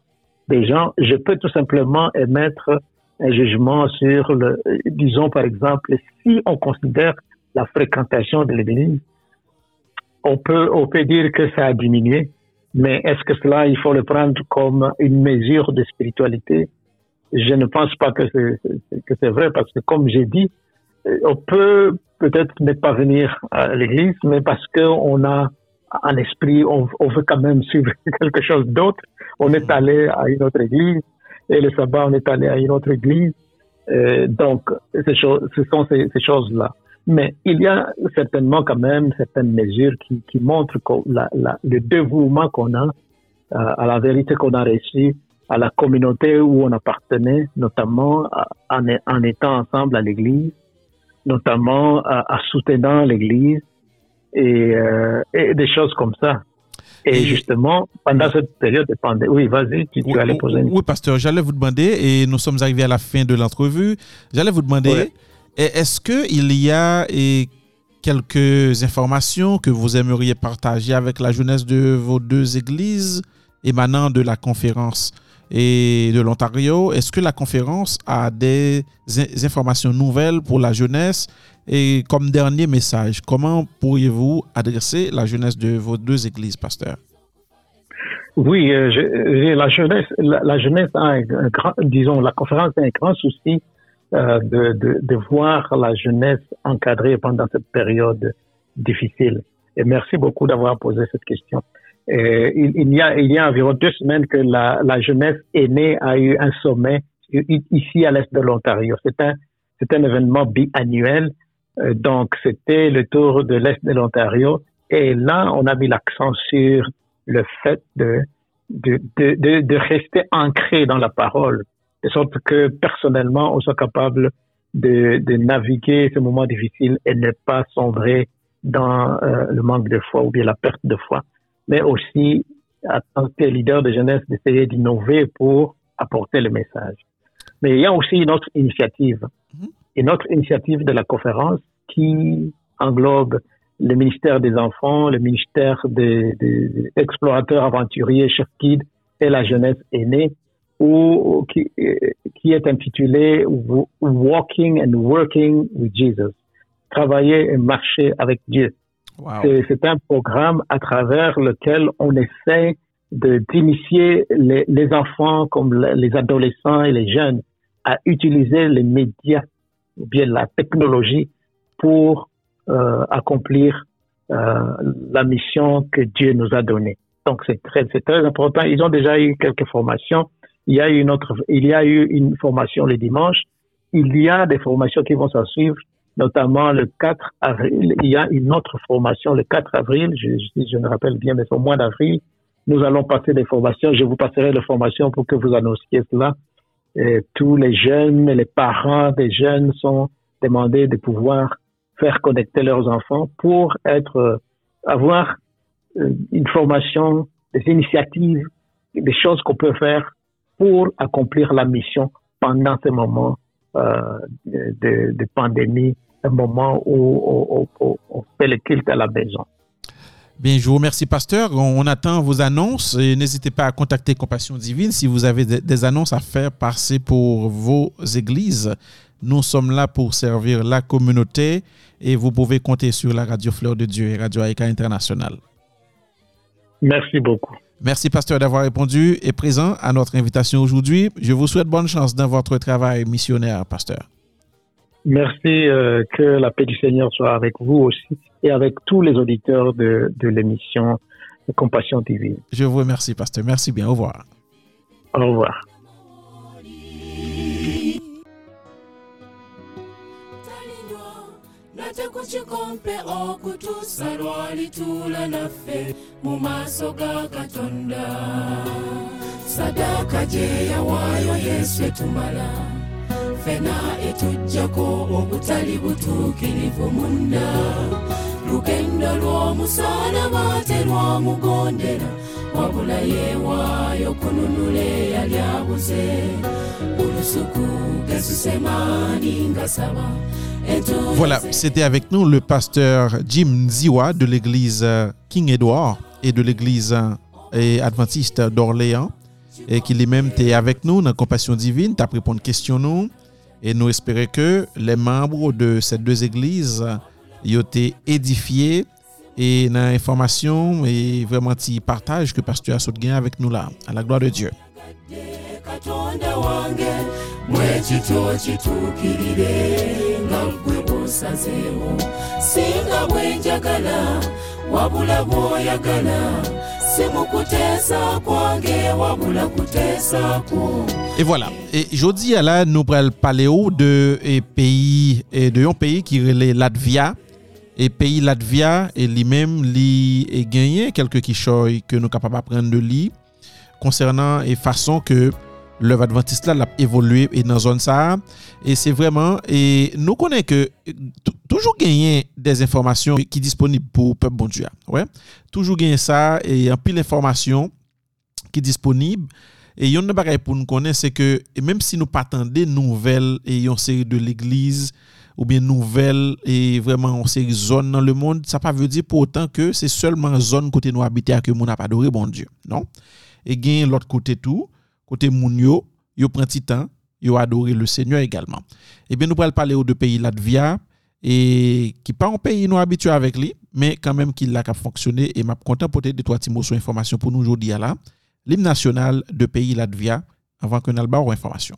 des gens. Je peux tout simplement émettre un jugement sur le, euh, disons par exemple, si on considère la fréquentation de l'église, on peut, on peut dire que ça a diminué, mais est-ce que cela, il faut le prendre comme une mesure de spiritualité? Je ne pense pas que c'est, vrai parce que comme j'ai dit, euh, on peut peut-être ne pas venir à l'église, mais parce qu'on a en esprit, on, veut quand même suivre <laughs> quelque chose d'autre. On est allé à une autre église et le sabbat, on est allé à une autre église. Euh, donc, ces choses, ce sont ces, ces choses-là. Mais il y a certainement quand même certaines mesures qui, qui montrent la, la, le dévouement qu'on a euh, à la vérité qu'on a reçue, à la communauté où on appartenait, notamment en, en étant ensemble à l'église, notamment à, à soutenant l'église et, euh, et des choses comme ça. Et, Et- justement, pendant cette période de pandémie, oui, vas-y, tu, tu Oui, allais poser une oui, pasteur, j'allais vous demander, et nous sommes arrivés à la fin de l'entrevue, j'allais vous demander, est-ce qu'il y a quelques informations que vous aimeriez partager avec la jeunesse de vos deux églises émanant de la conférence? Et de l'Ontario? Est-ce que la conférence a des in- informations nouvelles pour la jeunesse? Et comme dernier message, comment pourriez-vous adresser la jeunesse de vos deux églises, pasteur? Oui, euh, la jeunesse, la, jeunesse a un, grand, disons, la conférence a un grand souci euh, de, de voir la jeunesse encadrée pendant cette période difficile. Et merci beaucoup d'avoir posé cette question. Et il, y a, il y a environ deux semaines que la, la jeunesse aînée a eu un sommet ici à l'est de l'Ontario. C'est un, un événement biannuel. Euh, donc, c'était le tour de l'est de l'Ontario. Et là, on a mis l'accent sur le fait de, de, de, de, de rester ancré dans la parole, de sorte que personnellement, on soit capable de, de naviguer ce moment difficile et ne pas sombrer dans euh, le manque de foi ou bien la perte de foi, mais aussi, en tant que leader de jeunesse, d'essayer d'innover pour apporter le message. Mais il y a aussi une autre initiative, Mhm. une autre initiative de la conférence qui englobe le ministère des Enfants, le ministère des, des explorateurs aventuriers, chef guide et la jeunesse aînée, ou qui, euh, qui est intitulé Walking and Working with Jesus. Travailler et marcher avec Dieu. Wow. C'est- un programme à travers lequel on essaie d'initier les, les enfants comme le- les adolescents et les jeunes à utiliser les médias ou bien la technologie pour euh, accomplir euh, la mission que Dieu nous a donnée. Donc c'est très très important. Ils ont déjà eu quelques formations. Il y a eu une autre il y a eu une formation le dimanche. Il y a des formations qui vont s'en suivre notamment le 4 avril. Il y a une autre formation le 4 avril, je, je, je me rappelle bien, mais c'est au mois d'avril. Nous allons passer des formations. Je vous passerai les formations pour que vous annonciez cela. Et tous les jeunes, les parents des jeunes sont demandés de pouvoir faire connecter leurs enfants pour être, euh, avoir euh, une formation, des initiatives, des choses qu'on peut faire pour accomplir la mission pendant ces moments euh, de, de pandémie, un moment où on, on, on fait le culte à la maison. Bien, je vous remercie, pasteur. On attend vos annonces et n'hésitez pas à contacter Compassion Divine si vous avez des- des annonces à faire passer pour vos églises. Nous sommes là pour servir la communauté et vous pouvez compter sur la radio Fleur de Dieu et Radio Aïka International. Merci beaucoup. Merci, pasteur, d'avoir répondu et présent à notre invitation aujourd'hui. Je vous souhaite bonne chance dans votre travail missionnaire, pasteur. Merci, euh, que la paix du Seigneur soit avec vous aussi et avec tous les auditeurs de, de l'émission Compassion divine. Je vous remercie, pasteur. Merci bien. Au revoir. Au revoir. Nate kukikompe okutuusa lwalituula naffe mu maaso ga katonda. Sadaaka gye yawaayo yesu etumala fena etujjako obutali butuukirivu munda lugendo lw'omusalaba terwamugondera wabula yeewaayo kununula eyali abuze olusuku gesusemaani nga saba Voilà, c'était avec nous le pasteur Jim Ziwa de l'église euh, King Edward et de l'église euh, adventiste d'Orléans et qui lui-même était avec nous dans Compassion Divine, tu as répondu une question et nous espérons que les membres de ces deux églises ont été édifiés et dans l'information et vraiment petit partage que pasteur a avec nous là. À la gloire de Dieu. Et voilà. Et jeudi, là, nous allons parler de et pays, et de un pays qui est Latvia. Et pays Latvia, et lui-même, lui, est gagné. Quelques quichoy que nous sommes capables d'apprendre de lui concernant et façon que l'œuvre adventiste là, l'a évolué et dans zone ça. Et c'est vraiment, et nous connaissons que tou- toujours gagner des informations qui sont disponibles pour le peuple bon Dieu. Ouais. Toujours gagner ça et en pile d'informations qui est disponible. Et yon de bagay pour nous connaître, c'est que même si nous pas des nouvelles et yon série de l'église ou bien nouvelles et vraiment on série zone dans le monde, ça pas veut dire pour autant que c'est seulement zone côté nous habiter que mon a pas adoré bon Dieu. Non? Et gain l'autre côté tout, côté moun yo, yo prend temps, yo adoré le Seigneur également. Et bien nous allons parler de pays Latvia et qui pas un pays nous habitué avec lui, mais quand même qu'il a qu'à fonctionner et m'a content peut-être de toi Timo sur information pour nous aujourd'hui là. L'hymne national de pays Latvia avant que nous information.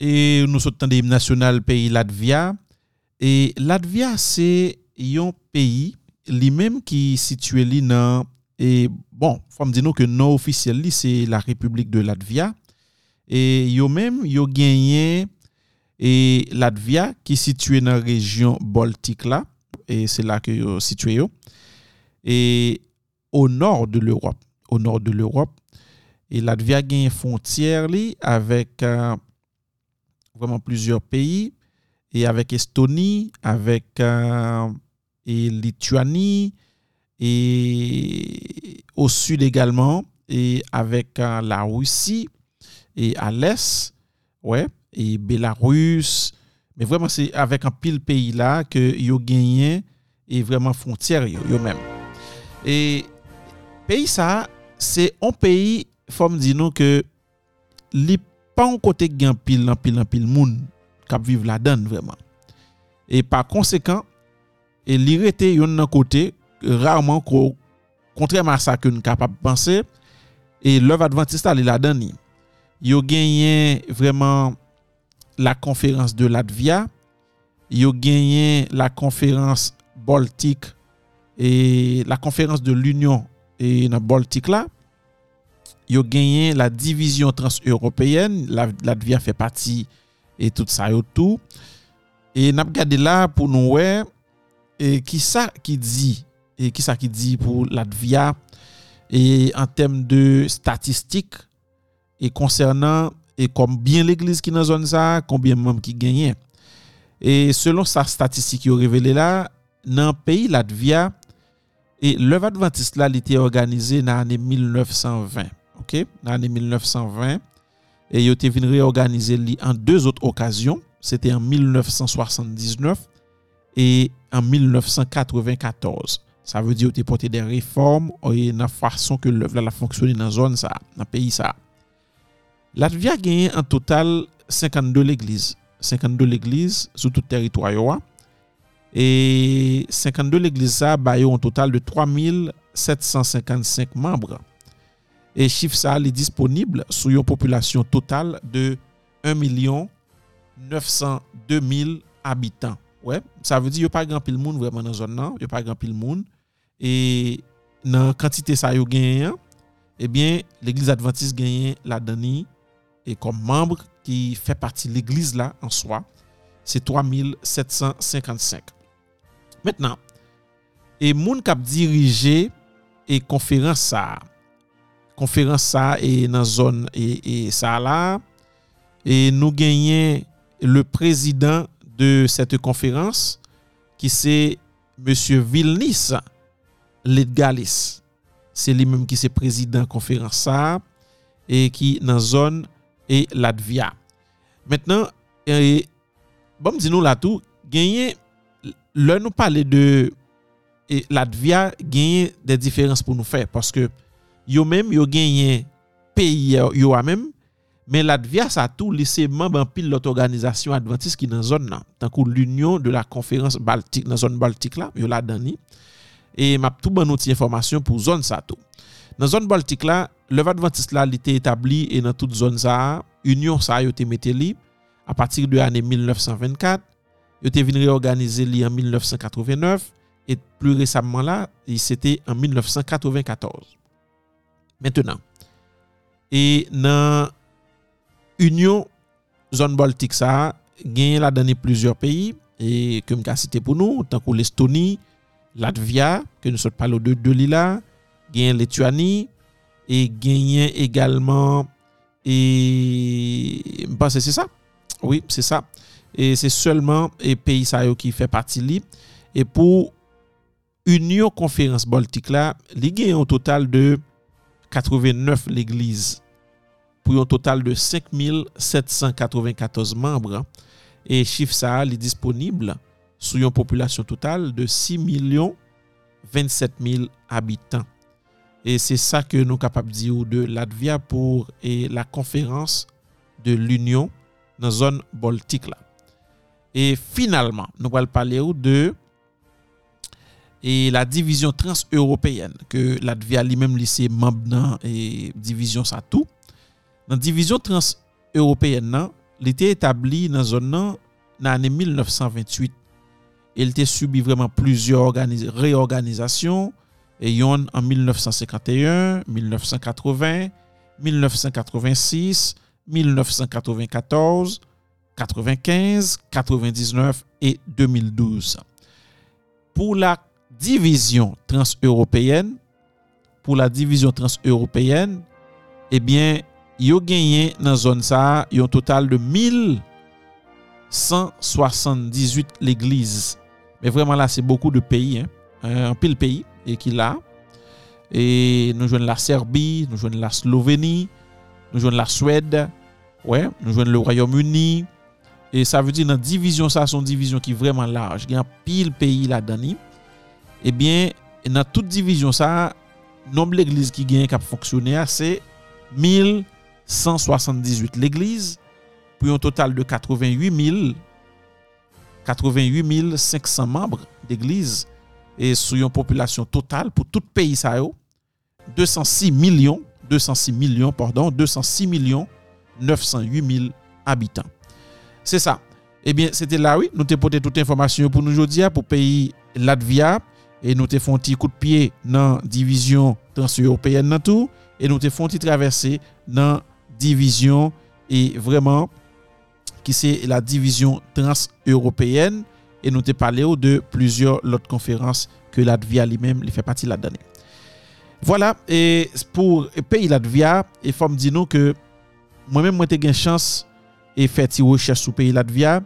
Et nous sommes dans national pays Latvia. Et Latvia, c'est un pays lui-même qui est situé dans et bon, faut me dire que non officiel c'est la République de Latvia et yo même yo gagné et Latvia qui est situé dans la région Baltique là et c'est là que yo situé yo. et au nord de l'Europe, au nord de l'Europe et Latvia gagne frontière li avec euh, vraiment plusieurs pays et avec Estonie, avec euh, et Lituanie et au sud également et avec euh, la Russie et à l'est, ouais, et Bélarus, mais vraiment c'est avec un pile pays là que yo gagné et vraiment frontière yo, yo même. Et pays ça, c'est un pays, faut me dire nous que pa an kote gen pil an pil an pil moun kap viv la den vreman. E pa konsekant, e li rete yon nan kote, rarman ko kontreman sa ke nou kapap panse, e love adventista li la den ni. Yo genyen vreman la konferans de Latvia, yo genyen la konferans Baltik, e la konferans de l'Union e nan Baltik la, yo genyen la divizyon trans-européenne, Latvia fè pati et tout sa yo tou. E nap gade la pou nou wè, e ki sa ki di, e ki sa ki di pou Latvia, e an tem de statistik, e konsernan, e konbyen l'eglise ki nan zon sa, konbyen mèm ki genyen. E selon sa statistik yo revele la, nan peyi Latvia, e lev adventist la li te organize nan ane 1920. ok, nan ane 1920, e yo te vin reorganize li an deux ot okasyon, se te an 1979, e an 1994. Sa ve di yo te pote de reform, oye nan fason ke lev la la fonksyoni nan zon sa, nan peyi sa. Latvia genye an total 52 l'eglize, 52 l'eglize sou tout teritwayo wa, e 52 l'eglize sa bayo an total de 3755 membres. E chif sa li disponible sou yon populasyon total de 1,902,000 abitan. Ouè, sa ve di yo pa gran pil moun vreman nan zon nan, yo pa gran pil moun. E nan kantite sa yo genyen, ebyen eh l'Eglise Adventiste genyen la dani e kom membre ki fe parti l'Eglise la an soa, se 3,755. Mètnen, e moun kap dirije e konferans sa a, konferans sa e nan zon e, e sa la. E nou genyen le prezident de sete konferans ki se Monsie Vilnis Ledgalis. Se li menm ki se prezident konferans sa e ki nan zon e Latvia. Mètnen, e, bom di nou la tou, genyen lè nou pale de e, Latvia genyen de diferans pou nou fè. Paske yo menm yo genyen peyi yo a menm, men Latvia sa tou lise memb an pil lot organizasyon Adventist ki nan zon nan, tankou l'Union de la Konferans Baltik, nan zon Baltik la, yo la dani, e map tou ban nou ti informasyon pou zon sa tou. Nan zon Baltik la, lev Adventist la li te etabli e nan tout zon sa, Union sa yo te mete li, a patir de ane 1924, yo te vin reorganize li an 1989, et plus resamman la, se te an 1994. Maintenant, e nan Union zone Baltik sa, genye la dani plusieurs peyi, e kem ka site pou nou, tankou l'Estonie, Latvia, ke nou sot palo de Deli la, genye Letuani, e genye egalman, e mpa se se sa, oui se sa, e se seulement e peyi sa yo ki fe pati li, e pou Union Konferans Baltik la, li genye an total de 89 l'Eglise pou yon total de 5794 membres e chif sa li disponible sou yon populasyon total de 6,027,000 habitants. E se sa ke nou kapap di ou de Latvia pou e la konferans de l'Union nan zon Baltik la. E finalman, nou wal pale ou de et la division trans-européenne que Latvia lui-même lycée membre dans et division ça tout. Dans division trans-européenne, il était établi dans zone dans l'année 1928. Il était subi vraiment plusieurs réorganisations et yon en 1951, 1980, 1986, 1994, 95, 99 et 2012. Pour la division trans-européenne, pour la division trans-européenne, eh bien, yo gagné dans zone ça, un total de 1178 l'église. Mais vraiment là, c'est beaucoup de pays, hein? Euh, un pile pays et qui là. Et nous jouons la Serbie, nous jouons la Slovénie, nous jouons la Suède, ouais, nous jouons le Royaume-Uni. Et ça veut dire dans division ça, son division qui est vraiment large. Il y a un pile pays là-dedans. ebyen nan tout divizyon sa, nombe l'eglize ki gen kap fonksyonè a, se 1178 l'eglize, pou yon total de 88.000 88.500 membre d'eglize, e sou yon populasyon total pou tout peyi sa yo, 206 milyon, 206 milyon, pardon, 206 milyon 908.000 habitants. Se sa, ebyen, se te la, oui, nou te pote tout informasyon pou nou jodia, pou peyi Latvia, E nou te fon ti kout piye nan divizyon transyo européen nan tou. E nou te fon ti traverse nan divizyon e vreman ki se la divizyon trans-européen. E nou te pale ou de pluzyor lot konferans ke l'Advia li mem li fe pati la dani. Voilà, e pou peyi l'Advia, e fom di nou ke mwen men mwen te gen chans e feti wèche sou peyi l'Advia.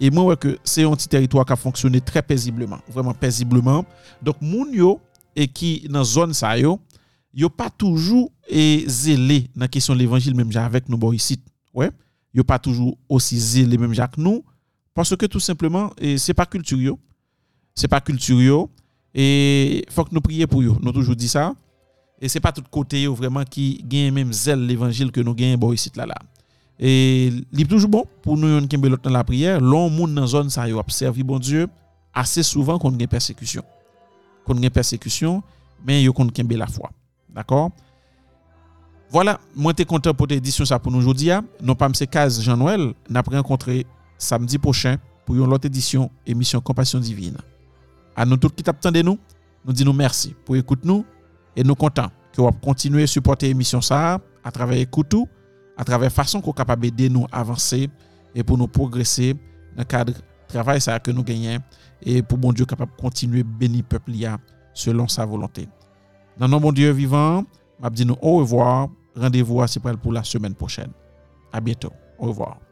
Et moi, que c'est un petit territoire qui a fonctionné très paisiblement, vraiment paisiblement. Donc, moun yo, et qui dans la zone ça yo, yo pas toujours et zélé dans la question de l'évangile, même avec nous, bon, ici. Ouais. Yo pas toujours aussi zélé, même que nous. Parce que tout simplement, et c'est pas culture. C'est pas culture. Et faut que nous prions pour yo. Nous toujours dit ça. Et c'est pas tout côté yo vraiment qui gagne même zèle l'évangile que nous gagnons bon ici là là. Et il toujours bon pour nous yon kembe dans la prière, l'on moun dans zone ça yo observe bon Dieu assez souvent qu'on gagne persécution. Qu'on gagne persécution, mais yo kembe la foi. D'accord? Voilà, moi t'es content pour l'édition ça pour nous aujourd'hui. Non pas c'est case Jean-Noël, n'a rencontré samedi prochain pour une autre édition émission Compassion divine. À nous tous qui t'attendez nous, nous disons merci pour écouter nous et nous contents que vous continuer à supporter l'émission ça à travers écoute à travers façon qu'on capable d'aider nous avancer et pour nous progresser dans le cadre travail ça que nous gagnons et pour bon Dieu capable continuer bénir peuple selon sa volonté. Dans nos bon Dieu vivant, m'a dit nous au revoir, rendez-vous à pour la semaine prochaine. À bientôt. Au revoir.